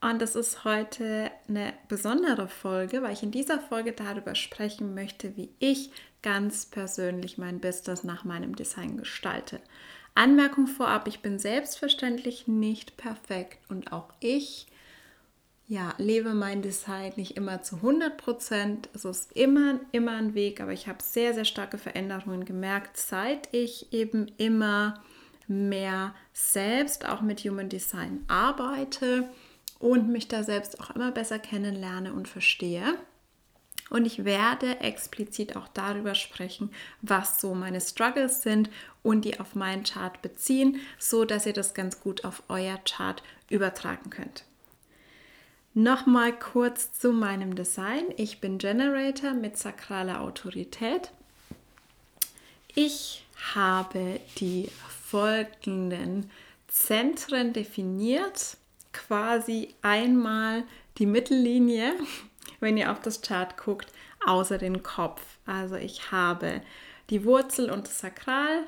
Und das ist heute eine besondere Folge, weil ich in dieser Folge darüber sprechen möchte, wie ich ganz persönlich mein Business nach meinem Design gestalte. Anmerkung vorab, ich bin selbstverständlich nicht perfekt und auch ich ja, lebe mein Design nicht immer zu 100 Prozent. Es ist immer, immer ein Weg, aber ich habe sehr, sehr starke Veränderungen gemerkt, seit ich eben immer mehr selbst auch mit Human Design arbeite und mich da selbst auch immer besser kennenlerne und verstehe. Und ich werde explizit auch darüber sprechen, was so meine Struggles sind und die auf meinen Chart beziehen, so dass ihr das ganz gut auf euer Chart übertragen könnt. Nochmal kurz zu meinem Design. Ich bin Generator mit sakraler Autorität. Ich habe die folgenden Zentren definiert quasi einmal die Mittellinie, wenn ihr auf das Chart guckt, außer den Kopf. Also ich habe die Wurzel und das Sakral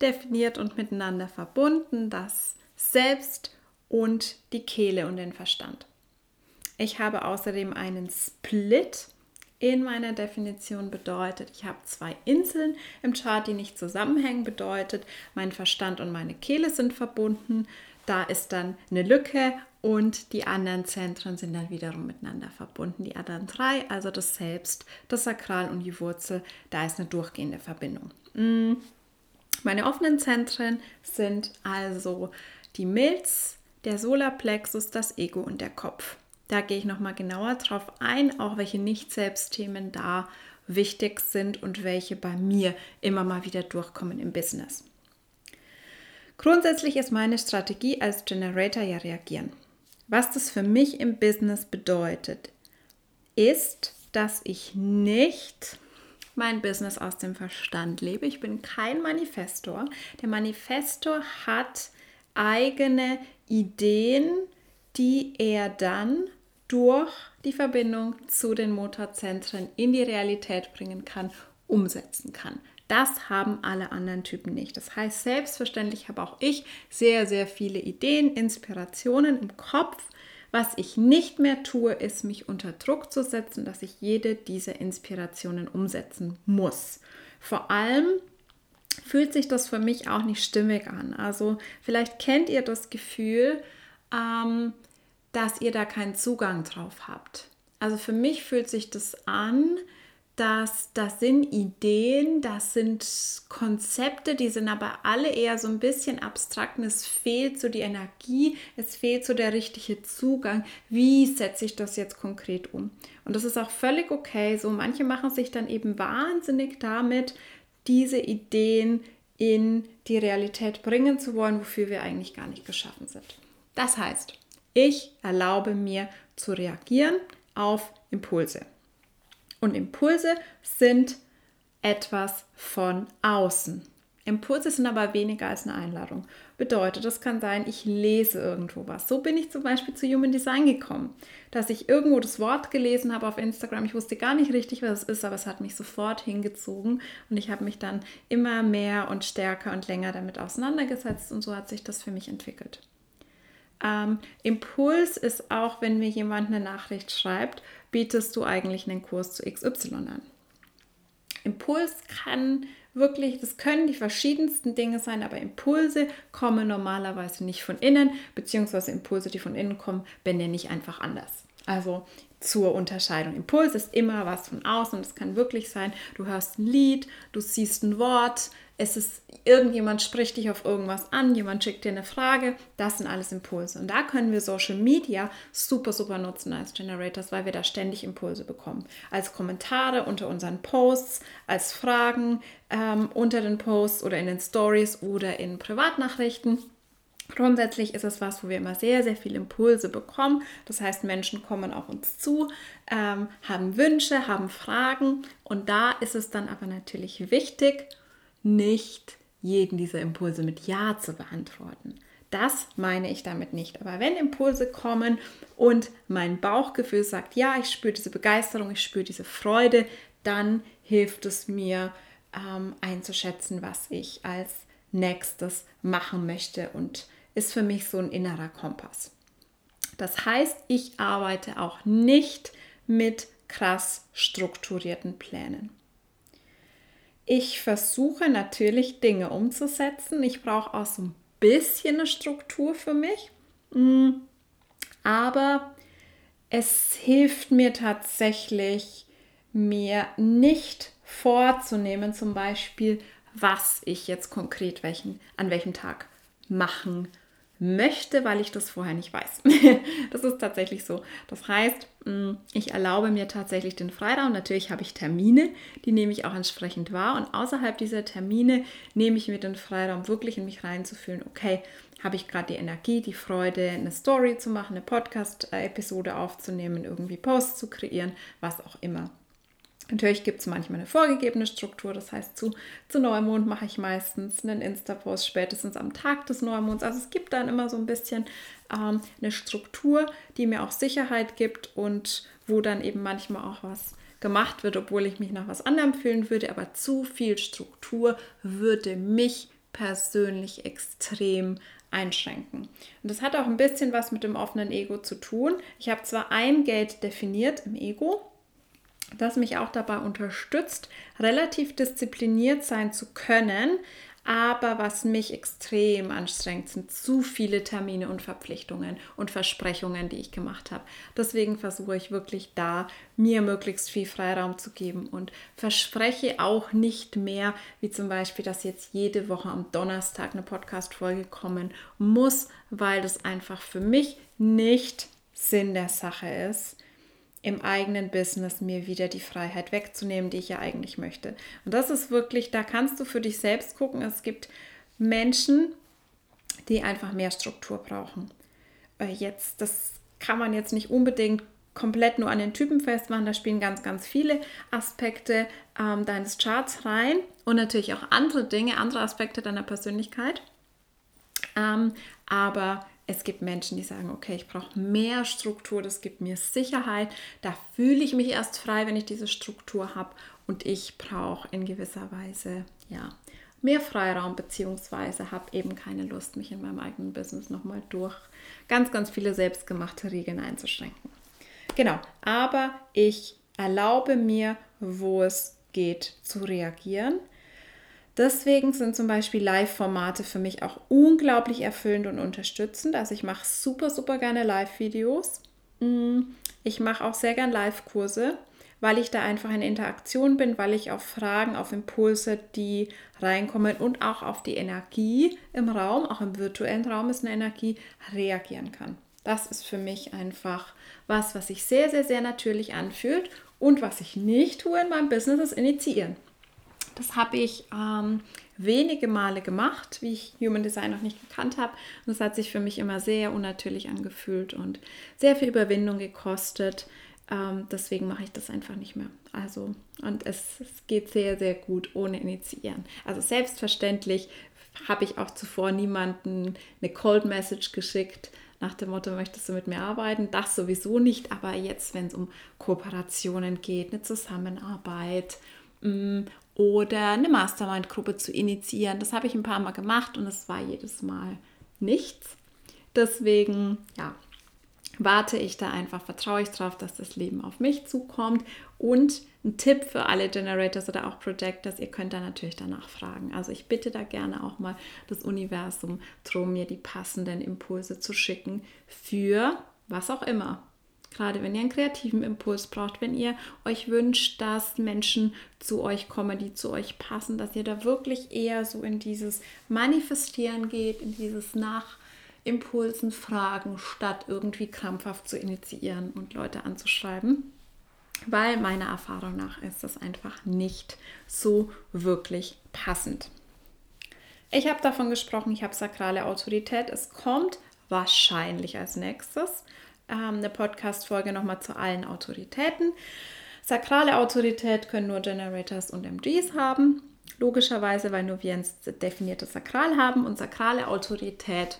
definiert und miteinander verbunden, das Selbst und die Kehle und den Verstand. Ich habe außerdem einen Split in meiner Definition bedeutet, ich habe zwei Inseln im Chart, die nicht zusammenhängen, bedeutet, mein Verstand und meine Kehle sind verbunden. Da ist dann eine Lücke und die anderen Zentren sind dann wiederum miteinander verbunden. Die anderen drei, also das Selbst, das Sakral und die Wurzel, da ist eine durchgehende Verbindung. Mm. Meine offenen Zentren sind also die Milz, der Solarplexus, das Ego und der Kopf. Da gehe ich nochmal genauer drauf ein, auch welche Nicht-Selbst-Themen da wichtig sind und welche bei mir immer mal wieder durchkommen im Business. Grundsätzlich ist meine Strategie als Generator ja reagieren. Was das für mich im Business bedeutet, ist, dass ich nicht mein Business aus dem Verstand lebe. Ich bin kein Manifestor. Der Manifestor hat eigene Ideen, die er dann durch die Verbindung zu den Motorzentren in die Realität bringen kann, umsetzen kann. Das haben alle anderen Typen nicht. Das heißt, selbstverständlich habe auch ich sehr, sehr viele Ideen, Inspirationen im Kopf. Was ich nicht mehr tue, ist mich unter Druck zu setzen, dass ich jede dieser Inspirationen umsetzen muss. Vor allem fühlt sich das für mich auch nicht stimmig an. Also vielleicht kennt ihr das Gefühl, ähm, dass ihr da keinen Zugang drauf habt. Also für mich fühlt sich das an, dass das sind Ideen, das sind Konzepte, die sind aber alle eher so ein bisschen abstrakt und es fehlt so die Energie, es fehlt so der richtige Zugang. Wie setze ich das jetzt konkret um? Und das ist auch völlig okay. So manche machen sich dann eben wahnsinnig damit, diese Ideen in die Realität bringen zu wollen, wofür wir eigentlich gar nicht geschaffen sind. Das heißt, ich erlaube mir zu reagieren auf Impulse. Und Impulse sind etwas von außen. Impulse sind aber weniger als eine Einladung. Bedeutet, das kann sein, ich lese irgendwo was. So bin ich zum Beispiel zu Human Design gekommen, dass ich irgendwo das Wort gelesen habe auf Instagram. Ich wusste gar nicht richtig, was es ist, aber es hat mich sofort hingezogen und ich habe mich dann immer mehr und stärker und länger damit auseinandergesetzt und so hat sich das für mich entwickelt. Ähm, Impuls ist auch, wenn mir jemand eine Nachricht schreibt, bietest du eigentlich einen Kurs zu XY an. Impuls kann wirklich, das können die verschiedensten Dinge sein, aber Impulse kommen normalerweise nicht von innen, beziehungsweise Impulse, die von innen kommen, wenn der nicht einfach anders. Also zur Unterscheidung. Impuls ist immer was von außen und es kann wirklich sein, du hörst ein Lied, du siehst ein Wort, es ist irgendjemand spricht dich auf irgendwas an, jemand schickt dir eine Frage, das sind alles Impulse. Und da können wir Social Media super, super nutzen als Generators, weil wir da ständig Impulse bekommen. Als Kommentare unter unseren Posts, als Fragen ähm, unter den Posts oder in den Stories oder in Privatnachrichten. Grundsätzlich ist es was, wo wir immer sehr, sehr viele Impulse bekommen. Das heißt, Menschen kommen auf uns zu, ähm, haben Wünsche, haben Fragen. Und da ist es dann aber natürlich wichtig, nicht jeden dieser Impulse mit Ja zu beantworten. Das meine ich damit nicht. Aber wenn Impulse kommen und mein Bauchgefühl sagt, ja, ich spüre diese Begeisterung, ich spüre diese Freude, dann hilft es mir ähm, einzuschätzen, was ich als nächstes machen möchte und ist für mich so ein innerer Kompass. Das heißt, ich arbeite auch nicht mit krass strukturierten Plänen. Ich versuche natürlich Dinge umzusetzen. Ich brauche auch so ein bisschen eine Struktur für mich. Mm, aber es hilft mir tatsächlich, mir nicht vorzunehmen, zum Beispiel, was ich jetzt konkret welchen, an welchem Tag machen möchte, weil ich das vorher nicht weiß. das ist tatsächlich so. Das heißt, mm, ich erlaube mir tatsächlich den Freiraum. Natürlich habe ich Termine, die nehme ich auch entsprechend wahr. Und außerhalb dieser Termine nehme ich mir den Freiraum, wirklich in mich reinzufühlen. Okay, habe ich gerade die Energie, die Freude, eine Story zu machen, eine Podcast-Episode aufzunehmen, irgendwie Posts zu kreieren, was auch immer. Natürlich gibt es manchmal eine vorgegebene Struktur, das heißt, zu, zu Neumond mache ich meistens einen Insta-Post spätestens am Tag des Neumonds. Also es gibt dann immer so ein bisschen ähm, eine Struktur, die mir auch Sicherheit gibt und wo dann eben manchmal auch was gemacht wird, obwohl ich mich nach was anderem fühlen würde. Aber zu viel Struktur würde mich persönlich extrem einschränken. Und das hat auch ein bisschen was mit dem offenen Ego zu tun. Ich habe zwar ein Geld definiert im Ego, das mich auch dabei unterstützt, relativ diszipliniert sein zu können. Aber was mich extrem anstrengt, sind zu viele Termine und Verpflichtungen und Versprechungen, die ich gemacht habe. Deswegen versuche ich wirklich da, mir möglichst viel Freiraum zu geben und verspreche auch nicht mehr, wie zum Beispiel, dass jetzt jede Woche am Donnerstag eine Podcast-Folge kommen muss, weil das einfach für mich nicht Sinn der Sache ist im eigenen Business mir wieder die Freiheit wegzunehmen, die ich ja eigentlich möchte. Und das ist wirklich, da kannst du für dich selbst gucken. Es gibt Menschen, die einfach mehr Struktur brauchen. Äh, jetzt, das kann man jetzt nicht unbedingt komplett nur an den Typen festmachen. Da spielen ganz, ganz viele Aspekte ähm, deines Charts rein und natürlich auch andere Dinge, andere Aspekte deiner Persönlichkeit. Ähm, aber es gibt Menschen, die sagen, okay, ich brauche mehr Struktur, das gibt mir Sicherheit, da fühle ich mich erst frei, wenn ich diese Struktur habe. Und ich brauche in gewisser Weise, ja, mehr Freiraum beziehungsweise habe eben keine Lust, mich in meinem eigenen Business nochmal durch ganz, ganz viele selbstgemachte Regeln einzuschränken. Genau, aber ich erlaube mir, wo es geht, zu reagieren Deswegen sind zum Beispiel Live-Formate für mich auch unglaublich erfüllend und unterstützend. Also ich mache super, super gerne Live-Videos. Mm, ich mache auch sehr gerne Live-Kurse, weil ich da einfach in Interaktion bin, weil ich auf Fragen, auf Impulse, die reinkommen und auch auf die Energie im Raum, auch im virtuellen Raum ist eine Energie, reagieren kann. Das ist für mich einfach was, was sich sehr, sehr, sehr natürlich anfühlt und was ich nicht tue in meinem Business, ist initiieren. Das habe ich ähm, wenige Male gemacht, wie ich Human Design noch nicht gekannt habe. Und es hat sich für mich immer sehr unnatürlich angefühlt und sehr viel Überwindung gekostet. Ähm, deswegen mache ich das einfach nicht mehr. Also, und es, es geht sehr, sehr gut ohne Initiieren. Also selbstverständlich habe ich auch zuvor niemanden eine Cold Message geschickt nach dem Motto, möchtest du mit mir arbeiten? Das sowieso nicht, aber jetzt, wenn es um Kooperationen geht, eine Zusammenarbeit mm, oder eine Mastermind-Gruppe zu initiieren. Das habe ich ein paar Mal gemacht und es war jedes Mal nichts. Deswegen, ja, warte ich da einfach, vertraue ich darauf, dass das Leben auf mich zukommt. Und ein Tipp für alle Generators oder auch Projectors, ihr könnt da natürlich danach fragen. Also ich bitte da gerne auch mal das Universum darum, mir die passenden Impulse zu schicken für was auch immer. Gerade wenn ihr einen kreativen Impuls braucht, wenn ihr euch wünscht, dass Menschen zu euch kommen, die zu euch passen, dass ihr da wirklich eher so in dieses Manifestieren geht, in dieses nach Impulsen fragen, statt irgendwie krampfhaft zu initiieren und Leute anzuschreiben. Weil meiner Erfahrung nach ist das einfach nicht so wirklich passend. Ich habe davon gesprochen, ich habe sakrale Autorität. Es kommt wahrscheinlich als nächstes eine Podcast-Folge nochmal zu allen Autoritäten. Sakrale Autorität können nur Generators und MGs haben. Logischerweise, weil nur wir ein definiertes Sakral haben. Und sakrale Autorität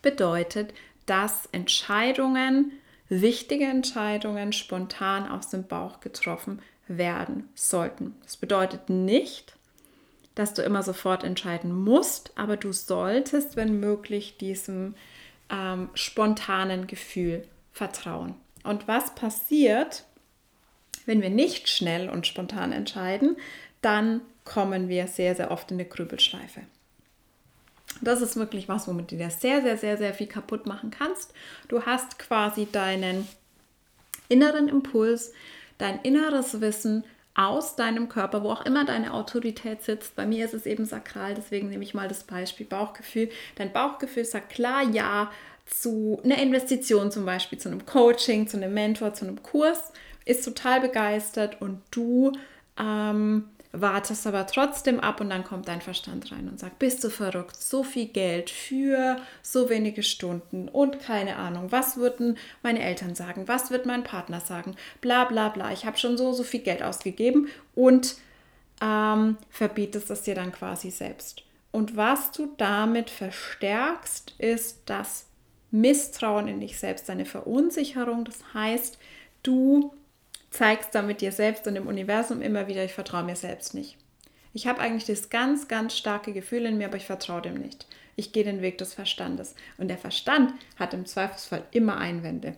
bedeutet, dass Entscheidungen, wichtige Entscheidungen spontan aus dem Bauch getroffen werden sollten. Das bedeutet nicht, dass du immer sofort entscheiden musst, aber du solltest, wenn möglich, diesem ähm, spontanen Gefühl vertrauen. Und was passiert, wenn wir nicht schnell und spontan entscheiden, dann kommen wir sehr, sehr oft in eine Grübelschleife. Das ist wirklich was, womit du dir sehr, sehr, sehr, sehr viel kaputt machen kannst. Du hast quasi deinen inneren Impuls, dein inneres Wissen aus deinem Körper, wo auch immer deine Autorität sitzt. Bei mir ist es eben sakral, deswegen nehme ich mal das Beispiel Bauchgefühl. Dein Bauchgefühl sagt klar ja zu einer Investition zum Beispiel, zu einem Coaching, zu einem Mentor, zu einem Kurs, ist total begeistert und du ähm, wartest aber trotzdem ab und dann kommt dein Verstand rein und sagt, bist du verrückt, so viel Geld für so wenige Stunden und keine Ahnung, was würden meine Eltern sagen, was wird mein Partner sagen, bla bla bla, ich habe schon so, so viel Geld ausgegeben und ähm, verbietest es dir dann quasi selbst. Und was du damit verstärkst, ist das Misstrauen in dich selbst, deine Verunsicherung. Das heißt, du zeigst damit dir selbst und dem Universum immer wieder, ich vertraue mir selbst nicht. Ich habe eigentlich das ganz, ganz starke Gefühl in mir, aber ich vertraue dem nicht. Ich gehe den Weg des Verstandes. Und der Verstand hat im Zweifelsfall immer Einwände.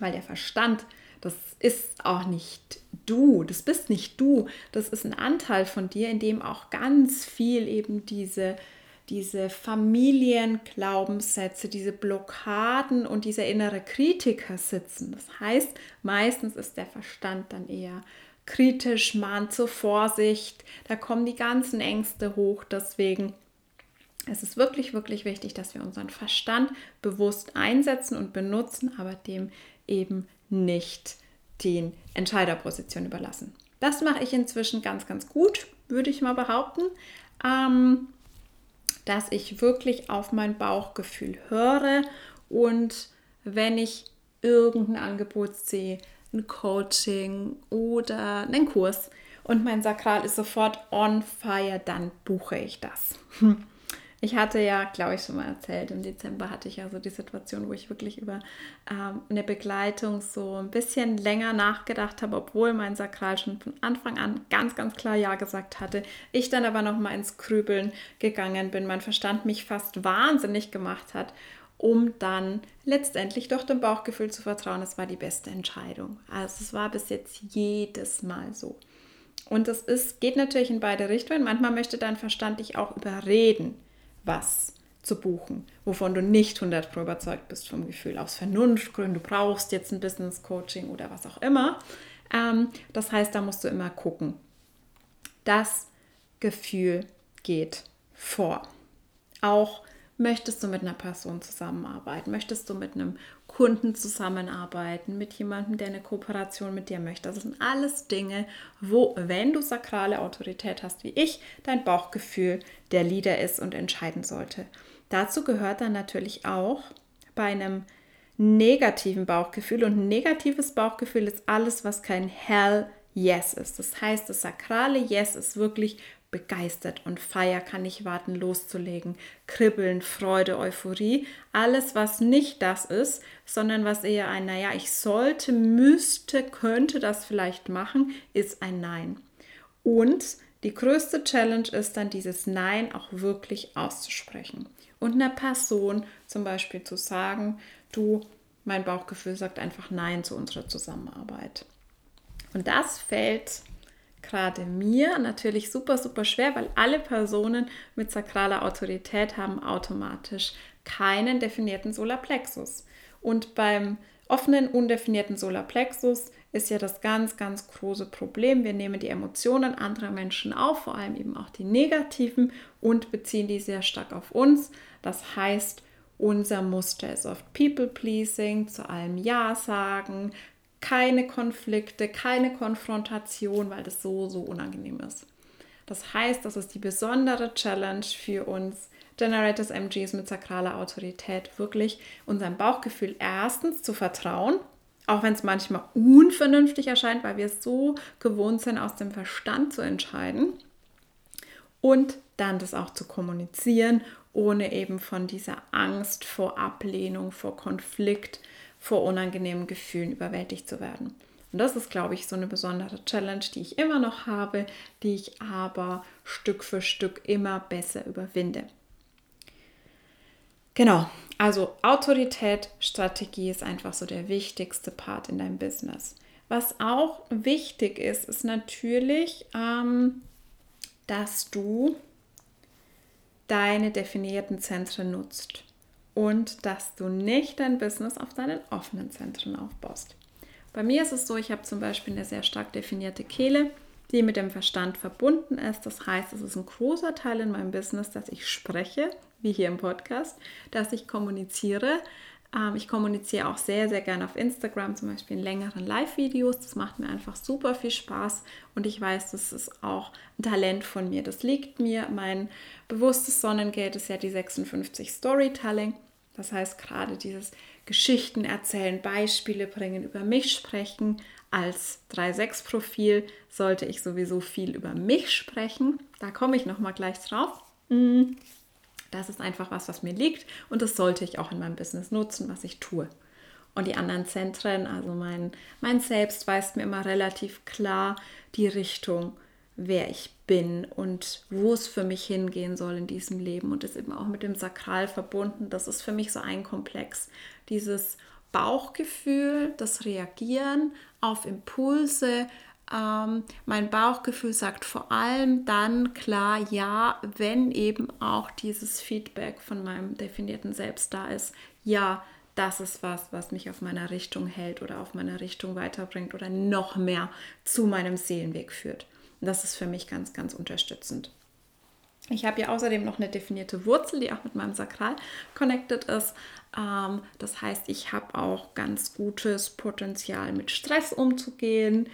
Weil der Verstand, das ist auch nicht du, das bist nicht du, das ist ein Anteil von dir, in dem auch ganz viel eben diese diese Familienglaubenssätze, diese Blockaden und dieser innere Kritiker sitzen. Das heißt, meistens ist der Verstand dann eher kritisch, mahnt zur Vorsicht, da kommen die ganzen Ängste hoch. Deswegen ist es wirklich, wirklich wichtig, dass wir unseren Verstand bewusst einsetzen und benutzen, aber dem eben nicht die Entscheiderposition überlassen. Das mache ich inzwischen ganz, ganz gut, würde ich mal behaupten. Ähm, dass ich wirklich auf mein Bauchgefühl höre und wenn ich irgendein Angebot sehe, ein Coaching oder einen Kurs und mein Sakral ist sofort on fire, dann buche ich das. Ich hatte ja, glaube ich, schon mal erzählt, im Dezember hatte ich ja so die Situation, wo ich wirklich über ähm, eine Begleitung so ein bisschen länger nachgedacht habe, obwohl mein Sakral schon von Anfang an ganz, ganz klar Ja gesagt hatte. Ich dann aber noch mal ins Krübeln gegangen bin, mein Verstand mich fast wahnsinnig gemacht hat, um dann letztendlich doch dem Bauchgefühl zu vertrauen. Es war die beste Entscheidung. Also es war bis jetzt jedes Mal so. Und es ist, geht natürlich in beide Richtungen. Manchmal möchte dein Verstand dich auch überreden was zu buchen, wovon du nicht 100 überzeugt bist vom Gefühl, aus Vernunftgründen, du brauchst jetzt ein Business Coaching oder was auch immer. Ähm, das heißt, da musst du immer gucken. Das Gefühl geht vor. Auch möchtest du mit einer Person zusammenarbeiten, möchtest du mit einem Kunden zusammenarbeiten, mit jemandem, der eine Kooperation mit dir möchte. Das sind alles Dinge, wo, wenn du sakrale Autorität hast wie ich, dein Bauchgefühl der Leader ist und entscheiden sollte. Dazu gehört dann natürlich auch bei einem negativen Bauchgefühl und negatives Bauchgefühl ist alles, was kein Hell Yes ist. Das heißt, das sakrale Yes ist wirklich begeistert und Feier kann nicht warten loszulegen. Kribbeln, Freude, Euphorie, alles, was nicht das ist, sondern was eher ein, naja, ich sollte, müsste, könnte das vielleicht machen, ist ein Nein. Und die größte Challenge ist dann, dieses Nein auch wirklich auszusprechen. Und einer Person zum Beispiel zu sagen, du, mein Bauchgefühl sagt einfach Nein zu unserer Zusammenarbeit. Und das fällt gerade mir natürlich super, super schwer, weil alle Personen mit sakraler Autorität haben automatisch keinen definierten Solarplexus. Und beim offenen, undefinierten Solarplexus ist ja das ganz, ganz große Problem. Wir nehmen die Emotionen anderer Menschen auf, vor allem eben auch die negativen, und beziehen die sehr stark auf uns. Das heißt, unser Muster ist oft People-Pleasing, zu allem Ja sagen, keine Konflikte, keine Konfrontation, weil das so, so unangenehm ist. Das heißt, das ist die besondere Challenge für uns Generators MGs mit sakraler Autorität, wirklich unserem Bauchgefühl erstens zu vertrauen, auch wenn es manchmal unvernünftig erscheint, weil wir so gewohnt sind, aus dem Verstand zu entscheiden. Und dann das auch zu kommunizieren, ohne eben von dieser Angst vor Ablehnung, vor Konflikt, vor unangenehmen Gefühlen überwältigt zu werden. Und das ist, glaube ich, so eine besondere Challenge, die ich immer noch habe, die ich aber Stück für Stück immer besser überwinde. Genau, also Autorität, Strategie ist einfach so der wichtigste Part in deinem Business. Was auch wichtig ist, ist natürlich, ähm, dass du deine definierten Zentren nutzt und dass du nicht dein Business auf deinen offenen Zentren aufbaust. Bei mir ist es so, ich habe zum Beispiel eine sehr stark definierte Kehle, die mit dem Verstand verbunden ist. Das heißt, es ist ein großer Teil in meinem Business, dass ich spreche, wie hier im Podcast, dass ich kommuniziere. Ähm, ich kommuniziere auch sehr, sehr gerne auf Instagram, zum Beispiel in längeren Live-Videos. Das macht mir einfach super viel Spaß und ich weiß, das ist auch ein Talent von mir. Das liegt mir. Mein bewusstes Sonnengeld ist ja die 56 Storytelling. Das heißt, gerade dieses Geschichten erzählen, Beispiele bringen, über mich sprechen. Als 3-6-Profil sollte ich sowieso viel über mich sprechen. Da komme ich nochmal gleich drauf. Mm. Das ist einfach was, was mir liegt und das sollte ich auch in meinem Business nutzen, was ich tue. Und die anderen Zentren, also mein, mein Selbst weist mir immer relativ klar die Richtung, wer ich bin und wo es für mich hingehen soll in diesem Leben und ist eben auch mit dem Sakral verbunden. Das ist für mich so ein Komplex. Dieses Bauchgefühl, das Reagieren auf Impulse, ähm, mein Bauchgefühl sagt vor allem dann klar ja, wenn eben auch dieses Feedback von meinem definierten Selbst da ist. Ja, das ist was, was mich auf meiner Richtung hält oder auf meiner Richtung weiterbringt oder noch mehr zu meinem Seelenweg führt. Und das ist für mich ganz, ganz unterstützend. Ich habe ja außerdem noch eine definierte Wurzel, die auch mit meinem Sakral connected ist. Ähm, das heißt, ich habe auch ganz gutes Potenzial, mit Stress umzugehen.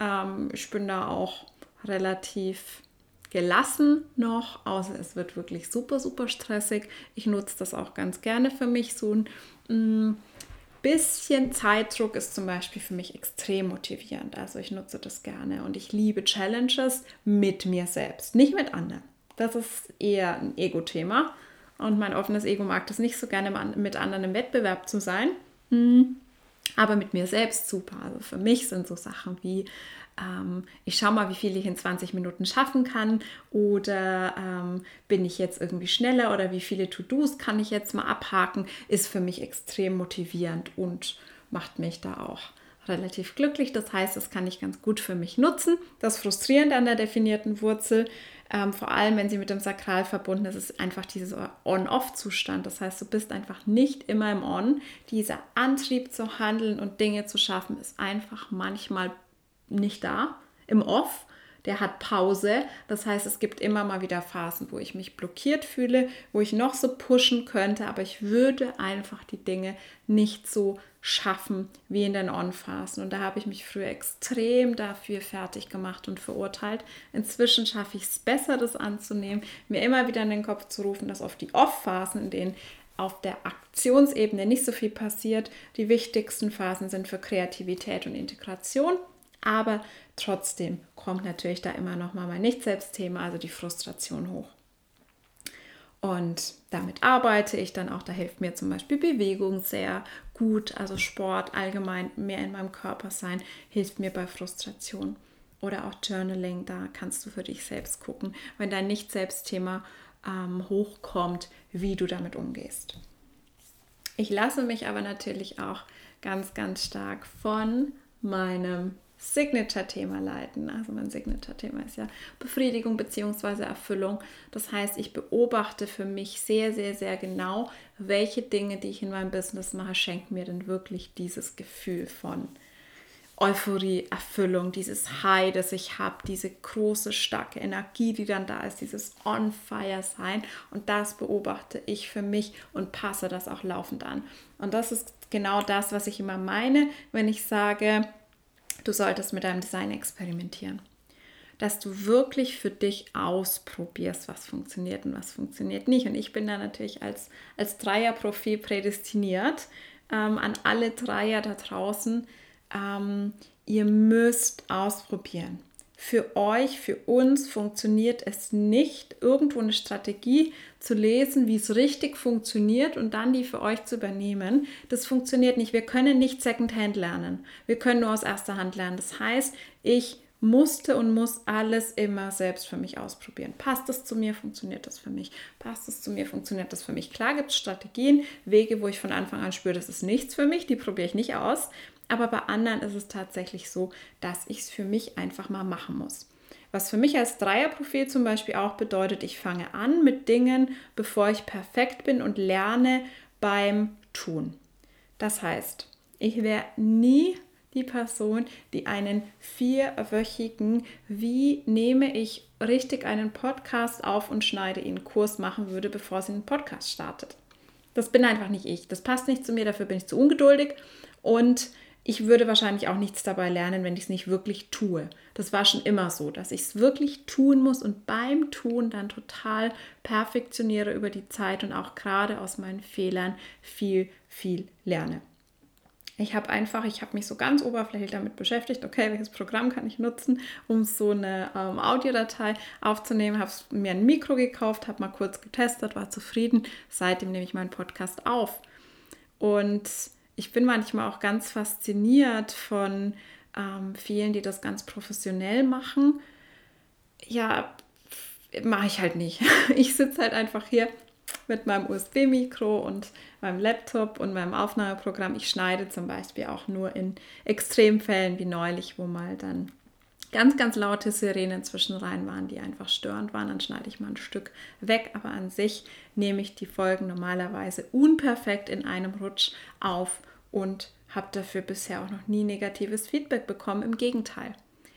Ähm, ich bin da auch relativ gelassen noch, außer es wird wirklich super, super stressig. Ich nutze das auch ganz gerne für mich. So ein mm, bisschen Zeitdruck ist zum Beispiel für mich extrem motivierend. Also ich nutze das gerne und ich liebe Challenges mit mir selbst, nicht mit anderen. Das ist eher ein Ego-Thema und mein offenes Ego mag das nicht so gerne mit anderen im Wettbewerb zu sein. Hm aber mit mir selbst super. Also für mich sind so Sachen wie, ähm, ich schaue mal, wie viel ich in 20 Minuten schaffen kann oder ähm, bin ich jetzt irgendwie schneller oder wie viele To-Dos kann ich jetzt mal abhaken, ist für mich extrem motivierend und macht mich da auch relativ glücklich. Das heißt, das kann ich ganz gut für mich nutzen. Das Frustrierende an der definierten Wurzel ähm, vor allem, wenn sie mit dem Sakral verbunden ist, ist einfach dieser On-Off-Zustand. Das heißt, du bist einfach nicht immer im On. Dieser Antrieb zu handeln und Dinge zu schaffen ist einfach manchmal nicht da. Im Off der hat Pause. Das heißt, es gibt immer mal wieder Phasen, wo ich mich blockiert fühle, wo ich noch so pushen könnte, aber ich würde einfach die Dinge nicht so schaffen wie in den On-Phasen. Und da habe ich mich früher extrem dafür fertig gemacht und verurteilt. Inzwischen schaffe ich es besser, das anzunehmen, mir immer wieder in den Kopf zu rufen, dass auf die Off-Phasen, in denen auf der Aktionsebene nicht so viel passiert, die wichtigsten Phasen sind für Kreativität und Integration. Aber trotzdem kommt natürlich da immer noch mal mein Nicht-Selbst-Thema, also die Frustration hoch. Und damit arbeite ich dann auch. Da hilft mir zum Beispiel Bewegung sehr gut. Also Sport allgemein, mehr in meinem Körper sein, hilft mir bei Frustration. Oder auch Journaling, da kannst du für dich selbst gucken, wenn dein Nicht-Selbst-Thema ähm, hochkommt, wie du damit umgehst. Ich lasse mich aber natürlich auch ganz, ganz stark von meinem Signature-Thema leiten. Also mein Signature-Thema ist ja Befriedigung bzw. Erfüllung. Das heißt, ich beobachte für mich sehr, sehr, sehr genau, welche Dinge, die ich in meinem Business mache, schenken mir denn wirklich dieses Gefühl von Euphorie, Erfüllung, dieses High, das ich habe, diese große, starke Energie, die dann da ist, dieses On-Fire-Sein. Und das beobachte ich für mich und passe das auch laufend an. Und das ist genau das, was ich immer meine, wenn ich sage, Du solltest mit deinem Design experimentieren. dass du wirklich für dich ausprobierst, was funktioniert und was funktioniert nicht. Und ich bin da natürlich als, als Dreierprofil prädestiniert ähm, an alle Dreier da draußen. Ähm, ihr müsst ausprobieren. Für euch, für uns funktioniert es nicht, irgendwo eine Strategie zu lesen, wie es richtig funktioniert und dann die für euch zu übernehmen. Das funktioniert nicht. Wir können nicht Secondhand lernen. Wir können nur aus erster Hand lernen. Das heißt, ich musste und muss alles immer selbst für mich ausprobieren. Passt es zu mir, funktioniert das für mich? Passt es zu mir, funktioniert das für mich? Klar gibt es Strategien, Wege, wo ich von Anfang an spüre, das ist nichts für mich, die probiere ich nicht aus. Aber bei anderen ist es tatsächlich so, dass ich es für mich einfach mal machen muss. Was für mich als Dreierprofil zum Beispiel auch bedeutet, ich fange an mit Dingen, bevor ich perfekt bin und lerne beim Tun. Das heißt, ich werde nie die Person, die einen vierwöchigen, wie nehme ich richtig einen Podcast auf und schneide ihn Kurs machen würde, bevor sie einen Podcast startet. Das bin einfach nicht ich. Das passt nicht zu mir, dafür bin ich zu ungeduldig und ich würde wahrscheinlich auch nichts dabei lernen, wenn ich es nicht wirklich tue. Das war schon immer so, dass ich es wirklich tun muss und beim Tun dann total perfektioniere über die Zeit und auch gerade aus meinen Fehlern viel, viel lerne. Ich habe einfach, ich habe mich so ganz oberflächlich damit beschäftigt, okay, welches Programm kann ich nutzen, um so eine ähm, Audiodatei aufzunehmen. Habe mir ein Mikro gekauft, habe mal kurz getestet, war zufrieden. Seitdem nehme ich meinen Podcast auf. Und ich bin manchmal auch ganz fasziniert von ähm, vielen, die das ganz professionell machen. Ja, mache ich halt nicht. Ich sitze halt einfach hier mit meinem USB-Mikro und meinem Laptop und meinem Aufnahmeprogramm. Ich schneide zum Beispiel auch nur in Extremfällen wie neulich, wo mal dann ganz, ganz laute Sirenen zwischen rein waren, die einfach störend waren. Dann schneide ich mal ein Stück weg. Aber an sich nehme ich die Folgen normalerweise unperfekt in einem Rutsch auf und habe dafür bisher auch noch nie negatives Feedback bekommen. Im Gegenteil.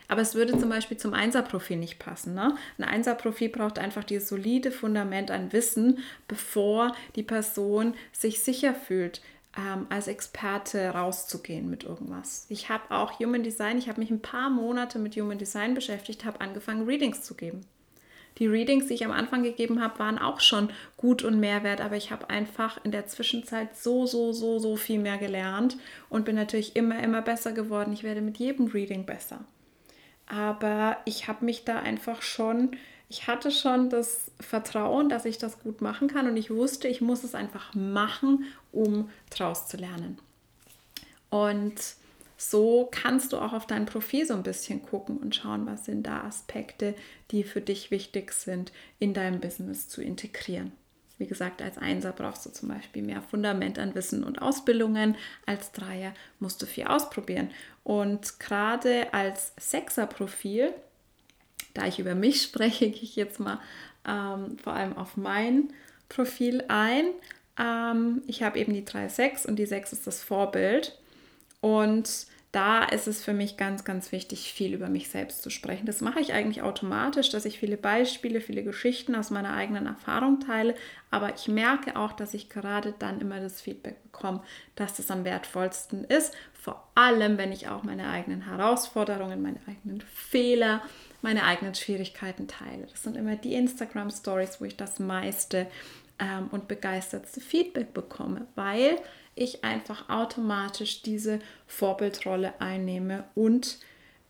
Aber es würde zum Beispiel zum Einserprofil nicht passen. Ne? Ein Einserprofil braucht einfach dieses solide Fundament an Wissen, bevor die Person sich sicher fühlt, ähm, als Experte rauszugehen mit irgendwas. Ich habe auch Human Design, ich habe mich ein paar Monate mit Human Design beschäftigt, habe angefangen, Readings zu geben. Die Readings, die ich am Anfang gegeben habe, waren auch schon gut und Mehrwert, aber ich habe einfach in der Zwischenzeit so, so, so, so viel mehr gelernt und bin natürlich immer, immer besser geworden. Ich werde mit jedem Reading besser. Aber ich habe mich da einfach schon, ich hatte schon das Vertrauen, dass ich das gut machen kann und ich wusste, ich muss es einfach machen, um draus zu lernen. Und so kannst du auch auf dein Profil so ein bisschen gucken und schauen, was sind da Aspekte, die für dich wichtig sind, in deinem Business zu integrieren. Wie gesagt, als Einser brauchst du zum Beispiel mehr Fundament an Wissen und Ausbildungen. Als Dreier musst du viel ausprobieren. Und gerade als Sechser-Profil, da ich über mich spreche, gehe ich jetzt mal ähm, vor allem auf mein Profil ein. Ähm, ich habe eben die 3-6 und die 6 ist das Vorbild. Und da ist es für mich ganz, ganz wichtig, viel über mich selbst zu sprechen. Das mache ich eigentlich automatisch, dass ich viele Beispiele, viele Geschichten aus meiner eigenen Erfahrung teile. Aber ich merke auch, dass ich gerade dann immer das Feedback bekomme, dass das am wertvollsten ist. Vor allem, wenn ich auch meine eigenen Herausforderungen, meine eigenen Fehler, meine eigenen Schwierigkeiten teile. Das sind immer die Instagram-Stories, wo ich das meiste ähm, und begeistertste Feedback bekomme, weil ich einfach automatisch diese Vorbildrolle einnehme und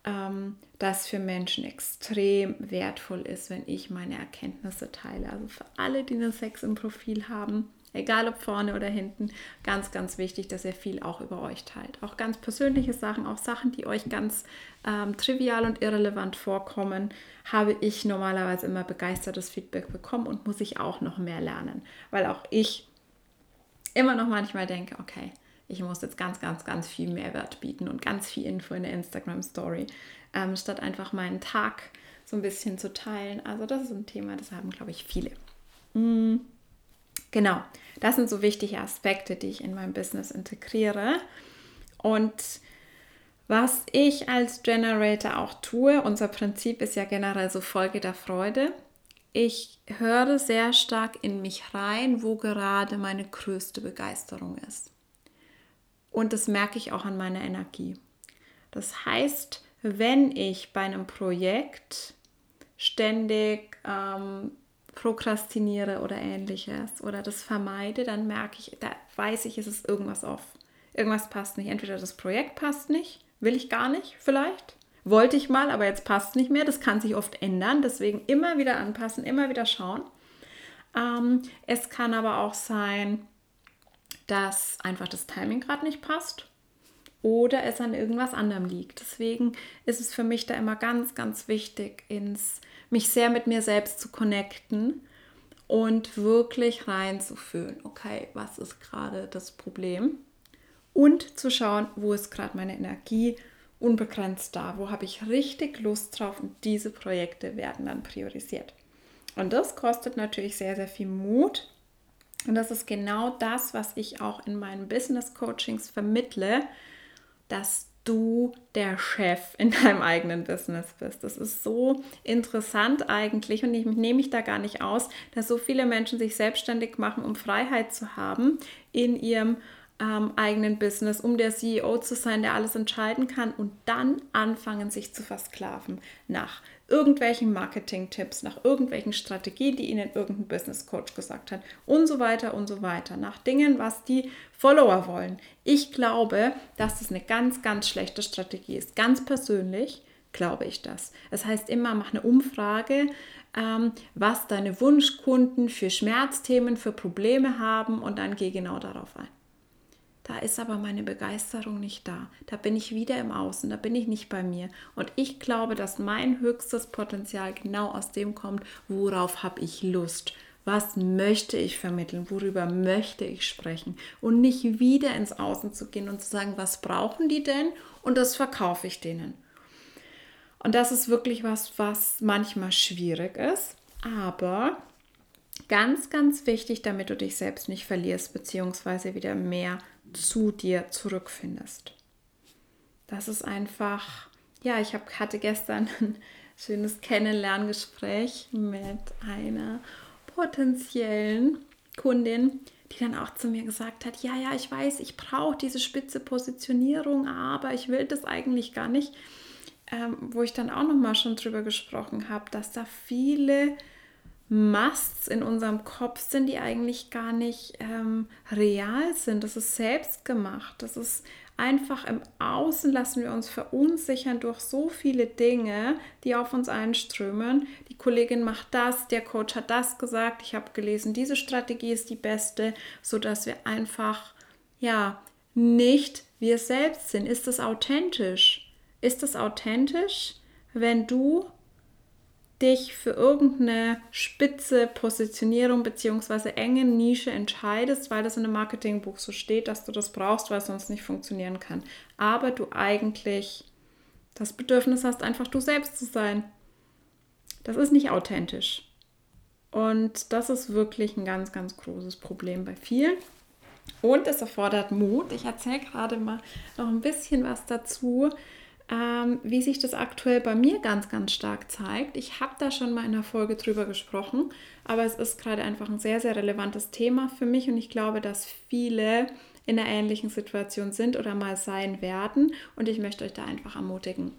ähm, das für Menschen extrem wertvoll ist, wenn ich meine Erkenntnisse teile. Also für alle, die eine Sex im Profil haben, egal ob vorne oder hinten, ganz, ganz wichtig, dass ihr viel auch über euch teilt. Auch ganz persönliche Sachen, auch Sachen, die euch ganz ähm, trivial und irrelevant vorkommen, habe ich normalerweise immer begeistertes Feedback bekommen und muss ich auch noch mehr lernen, weil auch ich immer noch manchmal denke, okay, ich muss jetzt ganz, ganz, ganz viel Mehrwert bieten und ganz viel Info in der Instagram-Story, ähm, statt einfach meinen Tag so ein bisschen zu teilen. Also das ist ein Thema, das haben, glaube ich, viele. Mm, genau, das sind so wichtige Aspekte, die ich in mein Business integriere. Und was ich als Generator auch tue, unser Prinzip ist ja generell so Folge der Freude ich höre sehr stark in mich rein, wo gerade meine größte Begeisterung ist. Und das merke ich auch an meiner Energie. Das heißt, wenn ich bei einem Projekt ständig ähm, prokrastiniere oder ähnliches oder das vermeide, dann merke ich, da weiß ich, es ist irgendwas off. Irgendwas passt nicht. Entweder das Projekt passt nicht, will ich gar nicht vielleicht. Wollte ich mal, aber jetzt passt nicht mehr. Das kann sich oft ändern. Deswegen immer wieder anpassen, immer wieder schauen. Ähm, es kann aber auch sein, dass einfach das Timing gerade nicht passt oder es an irgendwas anderem liegt. Deswegen ist es für mich da immer ganz, ganz wichtig, ins, mich sehr mit mir selbst zu connecten und wirklich reinzufühlen, okay, was ist gerade das Problem? Und zu schauen, wo ist gerade meine Energie unbegrenzt da, wo habe ich richtig Lust drauf und diese Projekte werden dann priorisiert. Und das kostet natürlich sehr, sehr viel Mut. Und das ist genau das, was ich auch in meinen Business Coachings vermittle, dass du der Chef in deinem eigenen Business bist. Das ist so interessant eigentlich und ich nehme mich da gar nicht aus, dass so viele Menschen sich selbstständig machen, um Freiheit zu haben in ihrem ähm, eigenen Business, um der CEO zu sein, der alles entscheiden kann und dann anfangen, sich zu versklaven nach irgendwelchen Marketing-Tipps, nach irgendwelchen Strategien, die ihnen irgendein Business Coach gesagt hat und so weiter und so weiter, nach Dingen, was die Follower wollen. Ich glaube, dass das eine ganz, ganz schlechte Strategie ist. Ganz persönlich glaube ich das. Das heißt immer, mach eine Umfrage, ähm, was deine Wunschkunden für Schmerzthemen, für Probleme haben und dann geh genau darauf ein. Da ist aber meine Begeisterung nicht da. Da bin ich wieder im Außen, da bin ich nicht bei mir. Und ich glaube, dass mein höchstes Potenzial genau aus dem kommt, worauf habe ich Lust. Was möchte ich vermitteln? Worüber möchte ich sprechen? Und nicht wieder ins Außen zu gehen und zu sagen, was brauchen die denn? Und das verkaufe ich denen. Und das ist wirklich was, was manchmal schwierig ist. Aber ganz, ganz wichtig, damit du dich selbst nicht verlierst, beziehungsweise wieder mehr zu dir zurückfindest. Das ist einfach, ja, ich hab, hatte gestern ein schönes Kennenlerngespräch mit einer potenziellen Kundin, die dann auch zu mir gesagt hat, ja, ja, ich weiß, ich brauche diese spitze Positionierung, aber ich will das eigentlich gar nicht. Ähm, wo ich dann auch noch mal schon drüber gesprochen habe, dass da viele Musts in unserem Kopf sind, die eigentlich gar nicht ähm, real sind. Das ist selbst gemacht. Das ist einfach im Außen lassen wir uns verunsichern durch so viele Dinge, die auf uns einströmen. Die Kollegin macht das, der Coach hat das gesagt, ich habe gelesen, diese Strategie ist die beste, sodass wir einfach ja nicht wir selbst sind. Ist das authentisch? Ist das authentisch, wenn du dich für irgendeine spitze Positionierung bzw. enge Nische entscheidest, weil das in einem Marketingbuch so steht, dass du das brauchst, weil es sonst nicht funktionieren kann. Aber du eigentlich das Bedürfnis hast, einfach du selbst zu sein. Das ist nicht authentisch. Und das ist wirklich ein ganz, ganz großes Problem bei vielen. Und es erfordert Mut. Ich erzähle gerade mal noch ein bisschen was dazu, ähm, wie sich das aktuell bei mir ganz, ganz stark zeigt. Ich habe da schon mal in einer Folge drüber gesprochen, aber es ist gerade einfach ein sehr, sehr relevantes Thema für mich und ich glaube, dass viele in einer ähnlichen Situation sind oder mal sein werden und ich möchte euch da einfach ermutigen.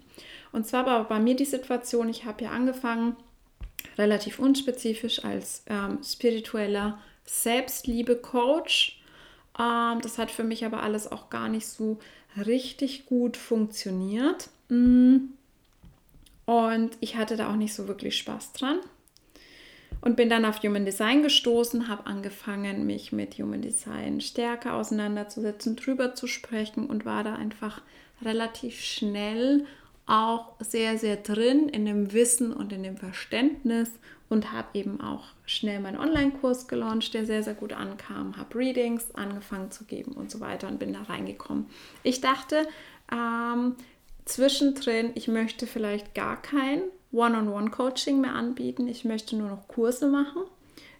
Und zwar war bei mir die Situation, ich habe ja angefangen, relativ unspezifisch als ähm, spiritueller Selbstliebe-Coach. Ähm, das hat für mich aber alles auch gar nicht so richtig gut funktioniert. Mm. Und ich hatte da auch nicht so wirklich Spaß dran. Und bin dann auf Human Design gestoßen, habe angefangen, mich mit Human Design stärker auseinanderzusetzen, drüber zu sprechen und war da einfach relativ schnell auch sehr, sehr drin in dem Wissen und in dem Verständnis und habe eben auch schnell meinen Online-Kurs gelauncht, der sehr, sehr gut ankam, habe Readings angefangen zu geben und so weiter und bin da reingekommen. Ich dachte ähm, zwischendrin, ich möchte vielleicht gar kein One-on-One-Coaching mehr anbieten, ich möchte nur noch Kurse machen.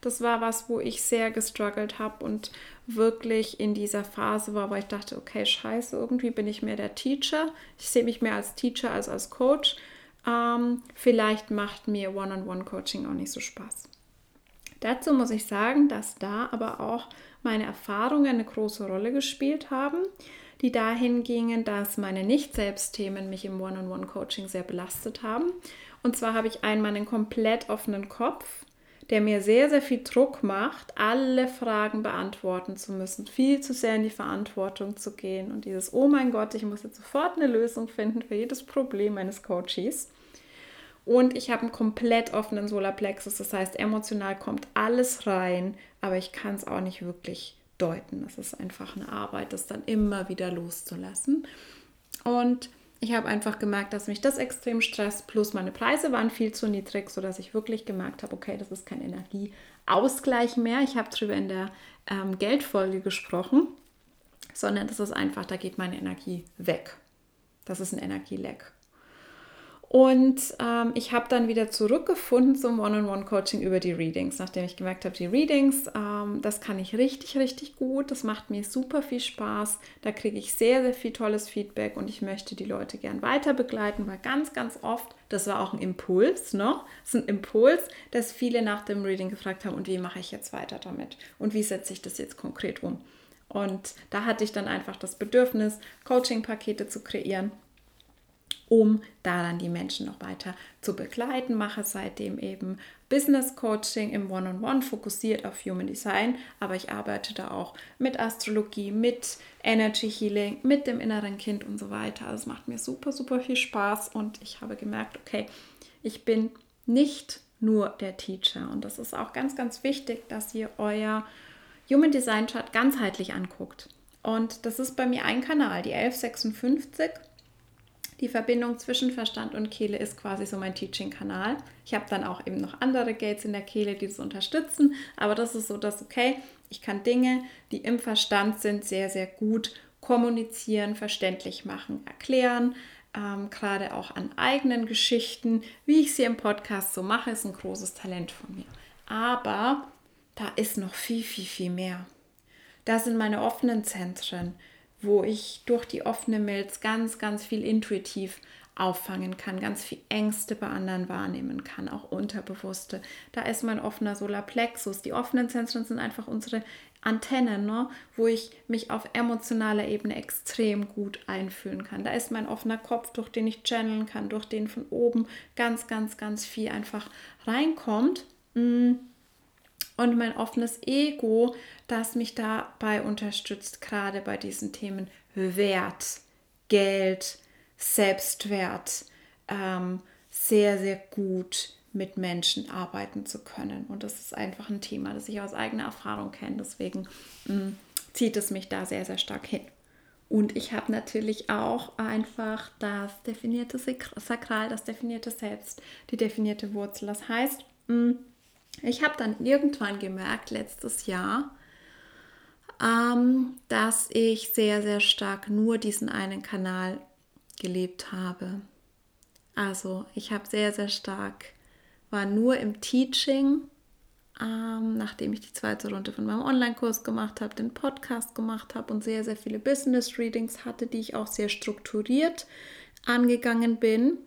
Das war was, wo ich sehr gestruggelt habe und wirklich in dieser Phase war, wo ich dachte, okay, scheiße, irgendwie bin ich mehr der Teacher. Ich sehe mich mehr als Teacher als als Coach ähm, vielleicht macht mir One-on-One-Coaching auch nicht so Spaß. Dazu muss ich sagen, dass da aber auch meine Erfahrungen eine große Rolle gespielt haben, die dahin gingen, dass meine Nicht-Selbst-Themen mich im One-on-One-Coaching sehr belastet haben Und zwar habe ich einmal einen komplett offenen Kopf, der mir sehr, sehr viel Druck macht, alle Fragen beantworten zu müssen, viel zu sehr in die Verantwortung zu gehen und dieses, oh mein Gott, ich muss jetzt sofort eine Lösung finden für jedes Problem meines Coaches. Und ich habe einen komplett offenen Solarplexus, das heißt, emotional kommt alles rein, aber ich kann es auch nicht wirklich deuten. Das ist einfach eine Arbeit, das dann immer wieder loszulassen. Und ich habe einfach gemerkt, dass mich das extrem stresst, plus meine Preise waren viel zu niedrig, sodass ich wirklich gemerkt habe, okay, das ist kein Energieausgleich mehr. Ich habe darüber in der ähm, Geldfolge gesprochen, sondern das ist einfach, da geht meine Energie weg. Das ist ein Energieleck. Und ähm, ich habe dann wieder zurückgefunden zum One-on-One-Coaching über die Readings, nachdem ich gemerkt habe, die Readings, ähm, das kann ich richtig, richtig gut. Das macht mir super viel Spaß. Da kriege ich sehr, sehr viel tolles Feedback und ich möchte die Leute gern weiter begleiten, weil ganz, ganz oft, das war auch ein Impuls, ne? Das ist ein Impuls, dass viele nach dem Reading gefragt haben, und wie mache ich jetzt weiter damit? Und wie setze ich das jetzt konkret um? Und da hatte ich dann einfach das Bedürfnis, Coaching-Pakete zu kreieren um da dann die Menschen noch weiter zu begleiten. Mache seitdem eben Business Coaching im One-on-One fokussiert auf Human Design, aber ich arbeite da auch mit Astrologie, mit Energy Healing, mit dem inneren Kind und so weiter. Also es macht mir super, super viel Spaß und ich habe gemerkt, okay, ich bin nicht nur der Teacher und das ist auch ganz, ganz wichtig, dass ihr euer Human Design Chart ganzheitlich anguckt. Und das ist bei mir ein Kanal, die 1156 die Verbindung zwischen Verstand und Kehle ist quasi so mein Teaching-Kanal. Ich habe dann auch eben noch andere Gates in der Kehle, die das unterstützen, aber das ist so, dass, okay, ich kann Dinge, die im Verstand sind, sehr, sehr gut kommunizieren, verständlich machen, erklären. Ähm, gerade auch an eigenen Geschichten, wie ich sie im Podcast so mache, ist ein großes Talent von mir. Aber da ist noch viel, viel, viel mehr. Da sind meine offenen Zentren wo ich durch die offene Milz ganz, ganz viel intuitiv auffangen kann, ganz viel Ängste bei anderen wahrnehmen kann, auch unterbewusste. Da ist mein offener Solarplexus. Die offenen Zentren sind einfach unsere Antennen, ne? wo ich mich auf emotionaler Ebene extrem gut einfühlen kann. Da ist mein offener Kopf, durch den ich channeln kann, durch den von oben ganz, ganz, ganz viel einfach reinkommt. Mm und mein offenes Ego, das mich dabei unterstützt, gerade bei diesen Themen Wert, Geld, Selbstwert, ähm, sehr, sehr gut mit Menschen arbeiten zu können. Und das ist einfach ein Thema, das ich aus eigener Erfahrung kenne. Deswegen mh, mm, zieht es mich da sehr, sehr stark hin. Und ich habe natürlich auch einfach das definierte Sakral, das definierte Selbst, die definierte Wurzel. Das heißt, mm, ich habe dann irgendwann gemerkt, letztes Jahr, ähm, dass ich sehr, sehr stark nur diesen einen Kanal gelebt habe. Also ich habe sehr, sehr stark, war nur im Teaching, ähm, nachdem ich die zweite Runde von meinem Online-Kurs gemacht habe, den Podcast gemacht habe und sehr, sehr viele Business-Readings hatte, die ich auch sehr strukturiert angegangen bin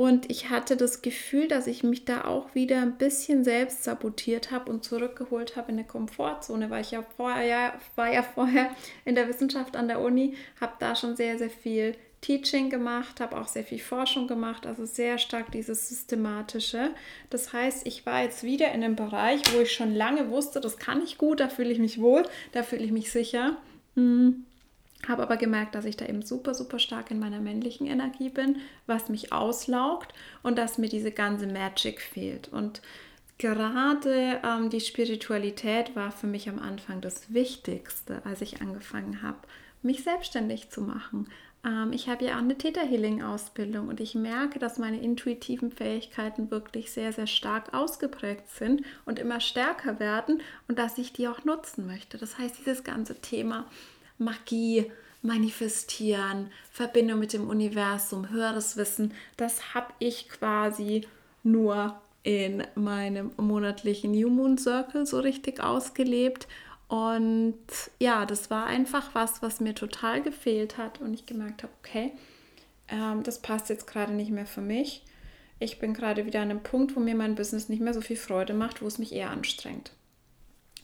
und ich hatte das Gefühl, dass ich mich da auch wieder ein bisschen selbst sabotiert habe und zurückgeholt habe in eine Komfortzone, weil ich ja vorher, war ja vorher in der Wissenschaft an der Uni, habe da schon sehr, sehr viel Teaching gemacht, habe auch sehr viel Forschung gemacht, also sehr stark dieses Systematische. Das heißt, ich war jetzt wieder in einem Bereich, wo ich schon lange wusste, das kann ich gut, da fühle ich mich wohl, da fühle ich mich sicher. Hm habe aber gemerkt, dass ich da eben super, super stark in meiner männlichen Energie bin, was mich auslaugt und dass mir diese ganze Magic fehlt. Und gerade ähm, die Spiritualität war für mich am Anfang das Wichtigste, als ich angefangen habe, mich selbstständig zu machen. Ähm, ich habe ja auch eine Theta Healing Ausbildung und ich merke, dass meine intuitiven Fähigkeiten wirklich sehr, sehr stark ausgeprägt sind und immer stärker werden und dass ich die auch nutzen möchte. Das heißt, dieses ganze Thema Magie, Manifestieren, Verbindung mit dem Universum, höheres Wissen, das habe ich quasi nur in meinem monatlichen New Moon Circle so richtig ausgelebt. Und ja, das war einfach was, was mir total gefehlt hat und ich gemerkt habe, okay, ähm, das passt jetzt gerade nicht mehr für mich. Ich bin gerade wieder an einem Punkt, wo mir mein Business nicht mehr so viel Freude macht, wo es mich eher anstrengt.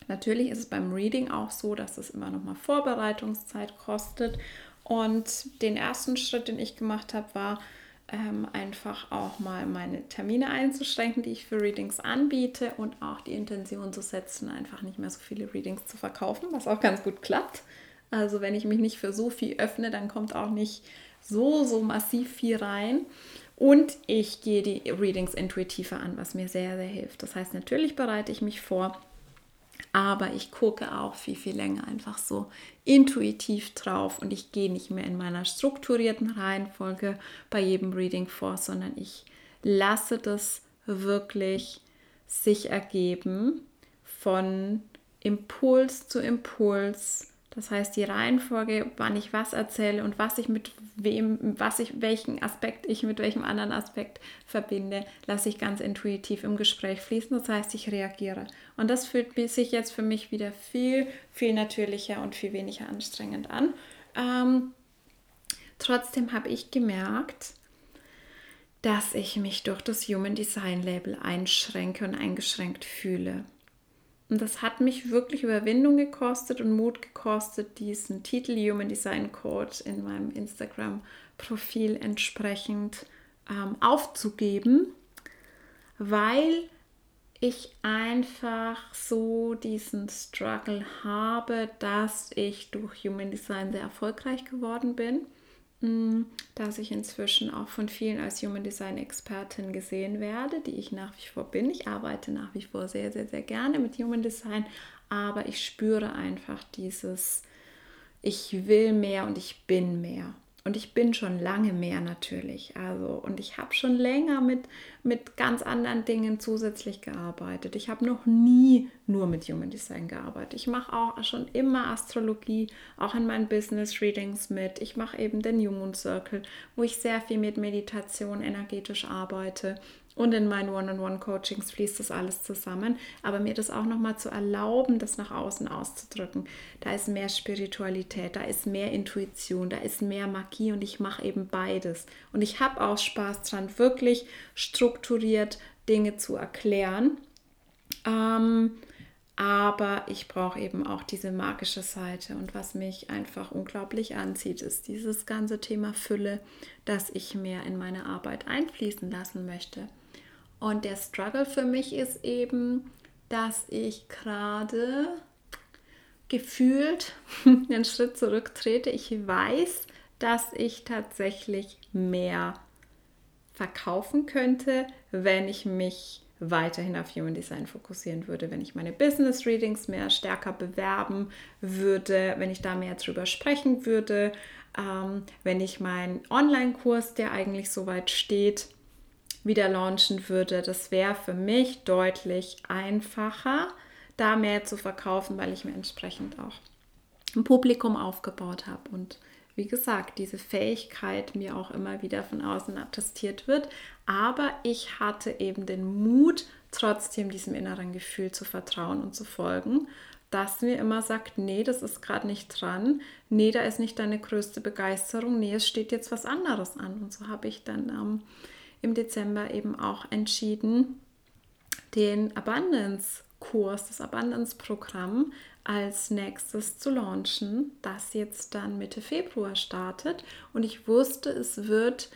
Natürlich ist es beim Reading auch so, dass es immer noch mal Vorbereitungszeit kostet. Und den ersten Schritt, den ich gemacht habe, war, ähm, einfach auch mal meine Termine einzuschränken, die ich für Readings anbiete und auch die Intention zu setzen, einfach nicht mehr so viele Readings zu verkaufen, was auch ganz gut klappt. Also wenn ich mich nicht für so viel öffne, dann kommt auch nicht so, so massiv viel rein. Und ich gehe die Readings intuitiver an, was mir sehr, sehr hilft. Das heißt, natürlich bereite ich mich vor, aber ich gucke auch viel, viel länger einfach so intuitiv drauf und ich gehe nicht mehr in meiner strukturierten Reihenfolge bei jedem Reading vor, sondern ich lasse das wirklich sich ergeben von Impuls zu Impuls das heißt, die Reihenfolge, wann ich was erzähle und was ich mit wem, was ich, welchen Aspekt ich mit welchem anderen Aspekt verbinde, lasse ich ganz intuitiv im Gespräch fließen. Das heißt, ich reagiere. Und das fühlt sich jetzt für mich wieder viel, viel natürlicher und viel weniger anstrengend an. Ähm, trotzdem habe ich gemerkt, dass ich mich durch das Human Design Label einschränke und eingeschränkt fühle. Und das hat mich wirklich Überwindung gekostet und Mut gekostet, diesen Titel Human Design Coach in meinem Instagram-Profil entsprechend ähm, aufzugeben, weil ich einfach so diesen Struggle habe, dass ich durch Human Design sehr erfolgreich geworden bin dass ich inzwischen auch von vielen als Human Design Expertin gesehen werde, die ich nach wie vor bin. Ich arbeite nach wie vor sehr, sehr, sehr gerne mit Human Design, aber ich spüre einfach dieses, ich will mehr und ich bin mehr. Und ich bin schon lange mehr natürlich. Also, und ich habe schon länger mit, mit ganz anderen Dingen zusätzlich gearbeitet. Ich habe noch nie nur mit Human Design gearbeitet. Ich mache auch schon immer Astrologie, auch in meinen Business Readings mit. Ich mache eben den New Moon Circle, wo ich sehr viel mit Meditation energetisch arbeite. Und in meinen One-on-One-Coachings fließt das alles zusammen. Aber mir das auch nochmal zu erlauben, das nach außen auszudrücken. Da ist mehr Spiritualität, da ist mehr Intuition, da ist mehr Magie und ich mache eben beides. Und ich habe auch Spaß dran, wirklich strukturiert Dinge zu erklären. Ähm, aber ich brauche eben auch diese magische Seite. Und was mich einfach unglaublich anzieht, ist dieses ganze Thema Fülle, das ich mehr in meine Arbeit einfließen lassen möchte. Und der Struggle für mich ist eben, dass ich gerade gefühlt einen Schritt zurücktrete. Ich weiß, dass ich tatsächlich mehr verkaufen könnte, wenn ich mich weiterhin auf Human Design fokussieren würde, wenn ich meine Business Readings mehr stärker bewerben würde, wenn ich da mehr drüber sprechen würde, ähm, wenn ich meinen Online-Kurs, der eigentlich soweit steht, wieder launchen würde, das wäre für mich deutlich einfacher, da mehr zu verkaufen, weil ich mir entsprechend auch ein Publikum aufgebaut habe und wie gesagt, diese Fähigkeit mir auch immer wieder von außen attestiert wird. Aber ich hatte eben den Mut, trotzdem diesem inneren Gefühl zu vertrauen und zu folgen, das mir immer sagt, nee, das ist gerade nicht dran, nee, da ist nicht deine größte Begeisterung, nee, es steht jetzt was anderes an. Und so habe ich dann ähm, im Dezember eben auch entschieden, den Abundance-Kurs, das Abundance-Programm als nächstes zu launchen, das jetzt dann Mitte Februar startet. Und ich wusste, es wird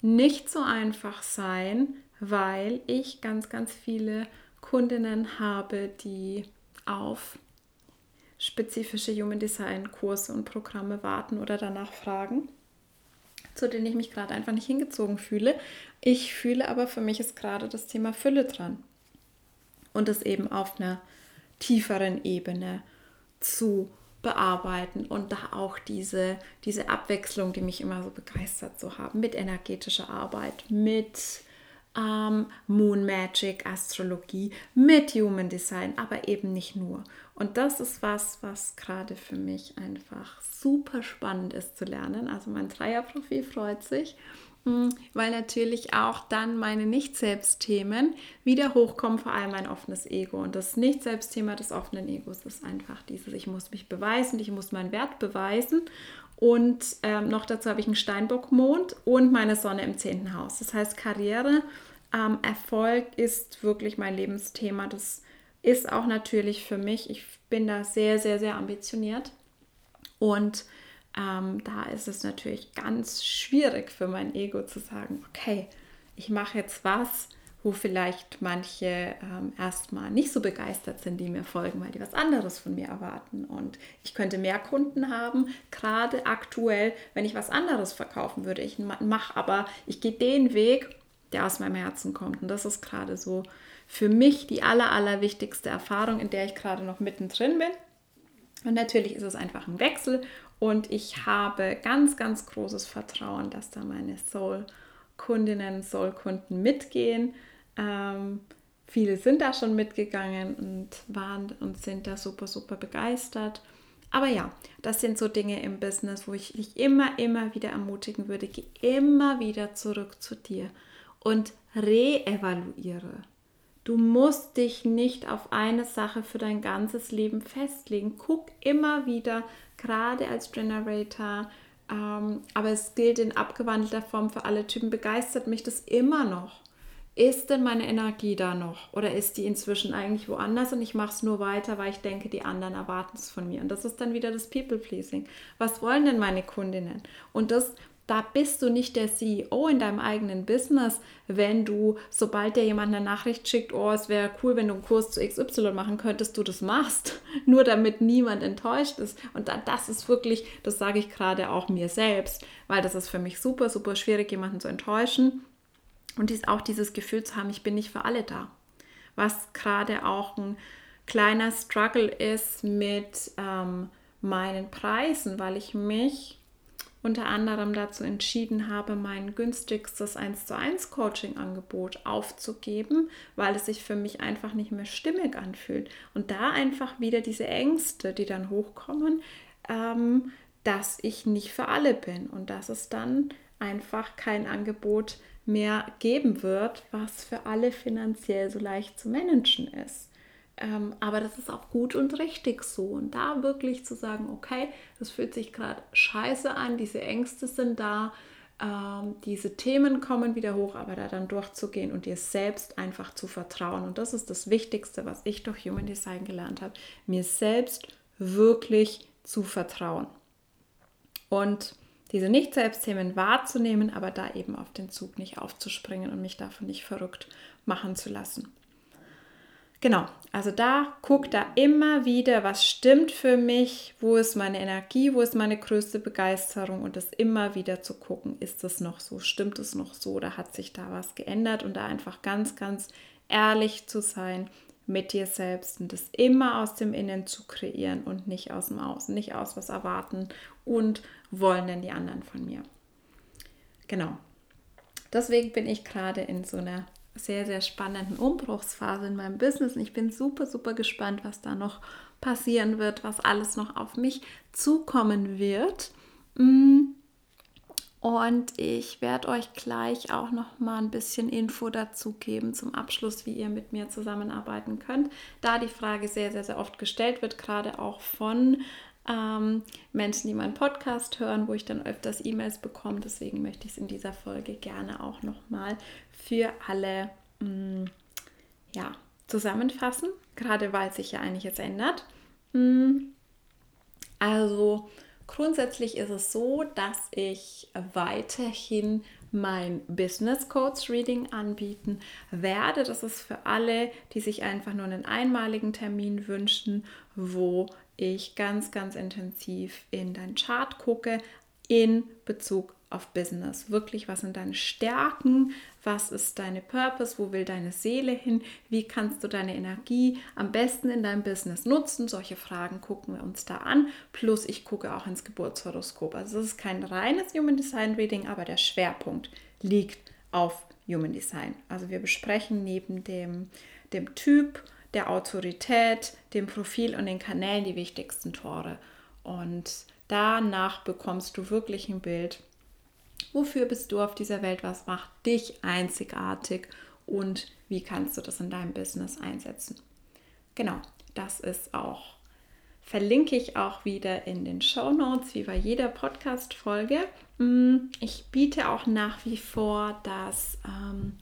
nicht so einfach sein, weil ich ganz, ganz viele Kundinnen habe, die auf spezifische Human Design Kurse und Programme warten oder danach fragen zu denen ich mich gerade einfach nicht hingezogen fühle. Ich fühle aber, für mich ist gerade das Thema Fülle dran. Und es eben auf einer tieferen Ebene zu bearbeiten und da auch diese, diese Abwechslung, die mich immer so begeistert zu haben, mit energetischer Arbeit, mit ähm, Moon Magic, Astrologie, mit Human Design, aber eben nicht nur. Und das ist was, was gerade für mich einfach super spannend ist zu lernen. Also mein Dreierprofil freut sich, hm, weil natürlich auch dann meine Nicht-Selbst-Themen wieder hochkommen, vor allem mein offenes Ego. Und das Nicht-Selbst-Thema des offenen Egos ist einfach dieses, ich muss mich beweisen, ich muss meinen Wert beweisen. Und ähm, noch dazu habe ich einen Steinbock-Mond und meine Sonne im zehnten Haus. Das heißt, Karriere, ähm, Erfolg ist wirklich mein Lebensthema. Das ist auch natürlich für mich, ich bin da sehr, sehr, sehr ambitioniert und ähm, da ist es natürlich ganz schwierig für mein Ego zu sagen, okay, ich mache jetzt was, wo vielleicht manche ähm, erstmal nicht so begeistert sind, die mir folgen, weil die was anderes von mir erwarten. Und ich könnte mehr Kunden haben, gerade aktuell, wenn ich was anderes verkaufen würde. Ich mache aber, ich gehe den Weg, der aus meinem Herzen kommt. Und das ist gerade so für mich die aller, aller wichtigste Erfahrung, in der ich gerade noch mittendrin bin. Und natürlich ist es einfach ein Wechsel und ich habe ganz, ganz großes Vertrauen, dass da meine Soul-Kundinnen, Soul-Kunden mitgehen. Ähm, viele sind da schon mitgegangen und waren und sind da super, super begeistert. Aber ja, das sind so Dinge im Business, wo ich dich immer, immer wieder ermutigen würde, geh immer wieder zurück zu dir und reevaluiere. Du musst dich nicht auf eine Sache für dein ganzes Leben festlegen. Guck immer wieder, gerade als Generator, ähm, aber es gilt in abgewandelter Form für alle Typen, begeistert mich das immer noch. Ist denn meine Energie da noch oder ist die inzwischen eigentlich woanders und ich mache es nur weiter, weil ich denke, die anderen erwarten es von mir. Und das ist dann wieder das People-Pleasing. Was wollen denn meine Kundinnen? Und das da bist du nicht der CEO in deinem eigenen Business, wenn du, sobald dir jemand eine Nachricht schickt, oh, es wäre cool, wenn du einen Kurs zu XY machen könntest, du das machst, nur damit niemand enttäuscht ist. Und das ist wirklich, das sage ich gerade auch mir selbst, weil das ist für mich super, super schwierig, jemanden zu enttäuschen. Und dies, auch dieses Gefühl zu haben, ich bin nicht für alle da. Was gerade auch ein kleiner Struggle ist mit ähm, meinen Preisen, weil ich mich unter anderem dazu entschieden habe, mein günstigstes 1 zu 1 Coaching-Angebot aufzugeben, weil es sich für mich einfach nicht mehr stimmig anfühlt. Und da einfach wieder diese Ängste, die dann hochkommen, ähm, dass ich nicht für alle bin und dass es dann einfach kein Angebot mehr geben wird, was für alle finanziell so leicht zu managen ist. Ähm, aber das ist auch gut und richtig so. Und da wirklich zu sagen, okay, das fühlt sich gerade scheiße an, diese Ängste sind da, ähm, diese Themen kommen wieder hoch, aber da dann durchzugehen und dir selbst einfach zu vertrauen. Und das ist das Wichtigste, was ich durch Human Design gelernt habe, mir selbst wirklich zu vertrauen. Und diese Nicht-Selbst-Themen wahrzunehmen, aber da eben auf den Zug nicht aufzuspringen und mich davon nicht verrückt machen zu lassen. Genau, also da guck da immer wieder, was stimmt für mich, wo ist meine Energie, wo ist meine größte Begeisterung und das immer wieder zu gucken, ist das noch so, stimmt es noch so oder hat sich da was geändert und da einfach ganz, ganz ehrlich zu sein mit dir selbst und das immer aus dem Innen zu kreieren und nicht aus dem Außen, nicht aus was erwarten und wollen denn die anderen von mir. Genau. Deswegen bin ich gerade in so einer sehr, sehr spannenden Umbruchsphase in meinem Business. Und ich bin super, super gespannt, was da noch passieren wird, was alles noch auf mich zukommen wird. Mm. Und ich werde euch gleich auch noch mal ein bisschen Info dazu geben zum Abschluss, wie ihr mit mir zusammenarbeiten könnt. Da die Frage sehr, sehr, sehr oft gestellt wird, gerade auch von ähm, Menschen, die meinen Podcast hören, wo ich dann öfters E-Mails bekomme. Deswegen möchte ich es in dieser Folge gerne auch nochmal für alle mh, mm, ja, zusammenfassen, gerade weil sich ja eigentlich jetzt ändert. Mm, also grundsätzlich ist es so, dass ich weiterhin mein Business Codes Reading anbieten werde. Das ist für alle, die sich einfach nur einen einmaligen Termin wünschen, wo ich ganz, ganz intensiv in dein Chart gucke in Bezug auf Business. Wirklich, was sind deine Stärken? Was ist deine Purpose? Wo will deine Seele hin? Wie kannst du deine Energie am besten in deinem Business nutzen? Solche Fragen gucken wir uns da an. Plus, ich gucke auch ins Geburtshoroskop. Also, es ist kein reines Human Design Reading, aber der Schwerpunkt liegt auf Human Design. Also, wir besprechen neben dem, dem Typ, der Autorität, dem Profil und den Kanälen die wichtigsten Tore. Und danach bekommst du wirklich ein Bild, wofür bist du auf dieser Welt, was macht dich einzigartig und wie kannst du das in deinem Business einsetzen. Genau, das ist auch, verlinke ich auch wieder in den Show Notes, wie bei jeder Podcast-Folge. Mm, ich biete auch nach wie vor das ähm,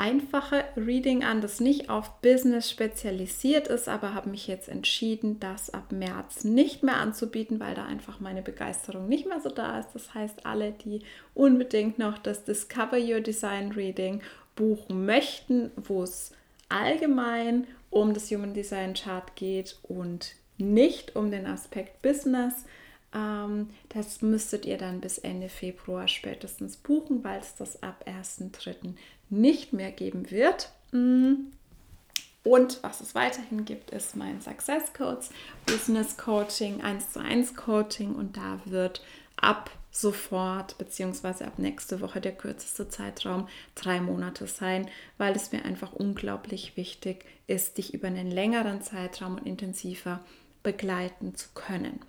einfache Reading an, das nicht auf Business spezialisiert ist, aber habe mich jetzt entschieden, das ab März nicht mehr anzubieten, weil da einfach meine Begeisterung nicht mehr so da ist. Das heißt, alle, die unbedingt noch das Discover Your Design Reading buchen möchten, wo es allgemein um das Human Design Chart geht und nicht um den Aspekt Business, das müsstet ihr dann bis Ende Februar spätestens buchen, weil es das ab 1.3. nicht mehr geben wird. Mm. Und was es weiterhin gibt, ist mein Success Codes, Business Coaching, 1 zu 1 Coaching und da wird ab sofort beziehungsweise ab nächste Woche der kürzeste Zeitraum drei Monate sein, weil es mir einfach unglaublich wichtig ist, dich über einen längeren Zeitraum und intensiver begleiten zu können.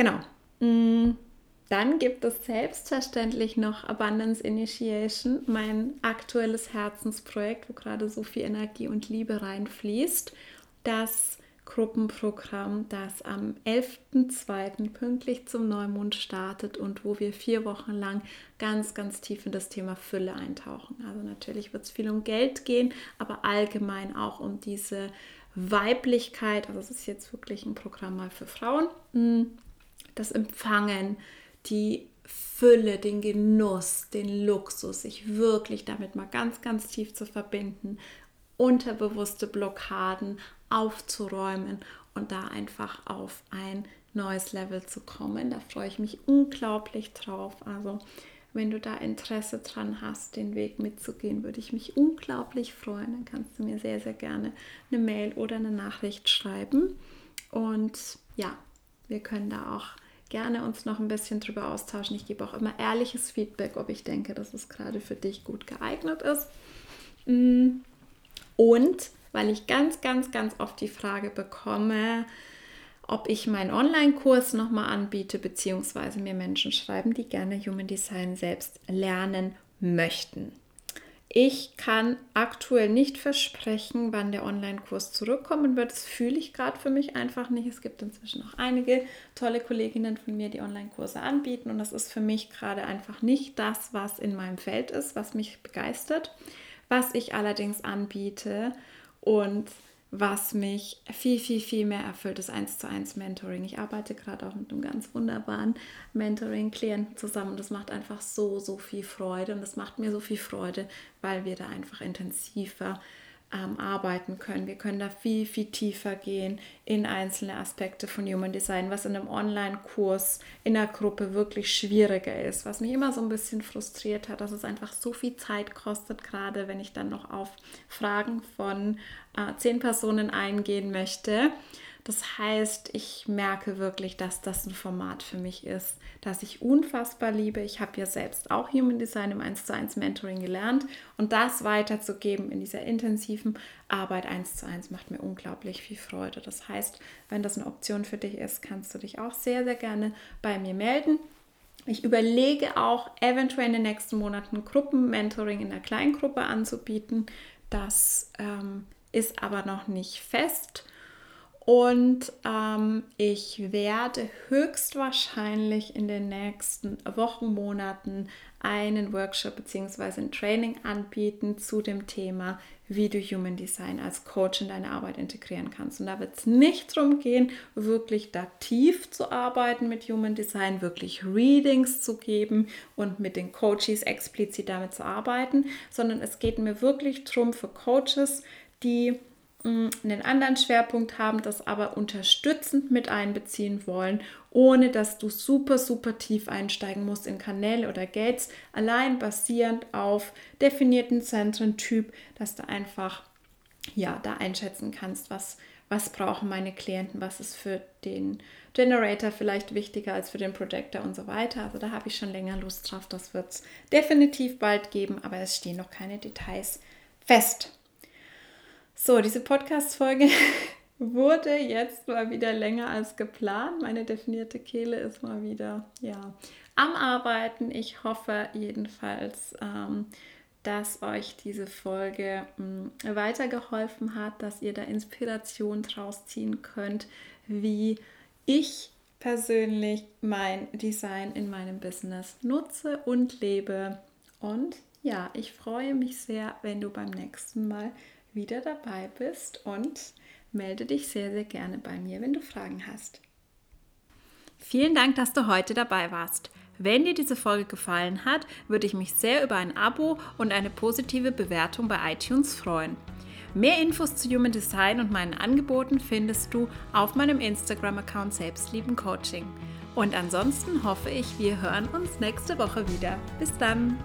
Genau. Mm, dann gibt es selbstverständlich noch Abundance Initiation, mein aktuelles Herzensprojekt, wo gerade so viel Energie und Liebe reinfließt. Das Gruppenprogramm, das am 11.02. pünktlich zum Neumond startet und wo wir vier Wochen lang ganz, ganz tief in das Thema Fülle eintauchen. Also natürlich wird es viel um Geld gehen, aber allgemein auch um diese Weiblichkeit. Also es ist jetzt wirklich ein Programm mal für Frauen. Das Empfangen, die Fülle, den Genuss, den Luxus, sich wirklich damit mal ganz, ganz tief zu verbinden, unterbewusste Blockaden aufzuräumen und da einfach auf ein neues Level zu kommen. Da freue ich mich unglaublich drauf. Also wenn du da Interesse dran hast, den Weg mitzugehen, würde ich mich unglaublich freuen. Dann kannst du mir sehr, sehr gerne eine Mail oder eine Nachricht schreiben. Und ja, wir können da auch gerne uns noch ein bisschen drüber austauschen. Ich gebe auch immer ehrliches Feedback, ob ich denke, dass es gerade für dich gut geeignet ist. Mm. Und weil ich ganz, ganz, ganz oft die Frage bekomme, ob ich meinen Online-Kurs nochmal anbiete, beziehungsweise mir Menschen schreiben, die gerne Human Design selbst lernen möchten. Ich kann aktuell nicht versprechen, wann der Online-Kurs zurückkommen wird. Das fühle ich gerade für mich einfach nicht. Es gibt inzwischen auch einige tolle Kolleginnen von mir, die Online-Kurse anbieten. Und das ist für mich gerade einfach nicht das, was in meinem Feld ist, was mich begeistert. Was ich allerdings anbiete und was mich viel, viel, viel mehr erfüllt, ist 1 zu 1 Mentoring. Ich arbeite gerade auch mit einem ganz wunderbaren Mentoring-Klienten zusammen. Das macht einfach so, so viel Freude und das macht mir so viel Freude, weil wir da einfach intensiver ähm, arbeiten können. Wir können da viel, viel tiefer gehen in einzelne Aspekte von Human Design, was in einem Online-Kurs in der Gruppe wirklich schwieriger ist, was mich immer so ein bisschen frustriert hat, dass es einfach so viel Zeit kostet, gerade wenn ich dann noch auf Fragen von äh, zehn Personen eingehen möchte. Das heißt, ich merke wirklich, dass das ein Format für mich ist, das ich unfassbar liebe. Ich habe ja selbst auch Human Design im 1 zu 1 Mentoring gelernt und das weiterzugeben in dieser intensiven Arbeit 1 zu 1 macht mir unglaublich viel Freude. Das heißt, wenn das eine Option für dich ist, kannst du dich auch sehr, sehr gerne bei mir melden. Ich überlege auch, eventuell in den nächsten Monaten Gruppenmentoring in der Kleingruppe anzubieten. Das ähm, ist aber noch nicht fest. Und ähm, ich werde höchstwahrscheinlich in den nächsten Wochen, Monaten einen Workshop bzw. ein Training anbieten zu dem Thema, wie du Human Design als Coach in deine Arbeit integrieren kannst. Und da wird es nicht darum gehen, wirklich da tief zu arbeiten mit Human Design, wirklich Readings zu geben und mit den Coaches explizit damit zu arbeiten, sondern es geht mir wirklich darum für Coaches, die einen anderen Schwerpunkt haben, das aber unterstützend mit einbeziehen wollen, ohne dass du super, super tief einsteigen musst in Kanäle oder Gates, allein basierend auf definierten Zentrentyp, dass du einfach ja, da einschätzen kannst, was, was brauchen meine Klienten, was ist für den Generator vielleicht wichtiger als für den Projector und so weiter. Also da habe ich schon länger Lust drauf. Das wird es definitiv bald geben, aber es stehen noch keine Details fest. So, diese Podcast-Folge wurde jetzt mal wieder länger als geplant. Meine definierte Kehle ist mal wieder ja, am Arbeiten. Ich hoffe jedenfalls, ähm, dass euch diese Folge mh, hm, weitergeholfen hat, dass ihr da Inspiration draus ziehen könnt, wie ich persönlich mein Design in meinem Business nutze und lebe. Und ja, ich freue mich sehr, wenn du beim nächsten Mal wieder dabei bist und melde dich sehr, sehr gerne bei mir, wenn du Fragen hast. Vielen Dank, dass du heute dabei warst. Wenn dir diese Folge gefallen hat, würde ich mich sehr über ein Abo und eine positive Bewertung bei iTunes freuen. Mehr Infos zu Human Design und meinen Angeboten findest du auf meinem Instagram-Account Selbstlieben Coaching. Und ansonsten hoffe ich, wir hören uns nächste Woche wieder. Bis dann!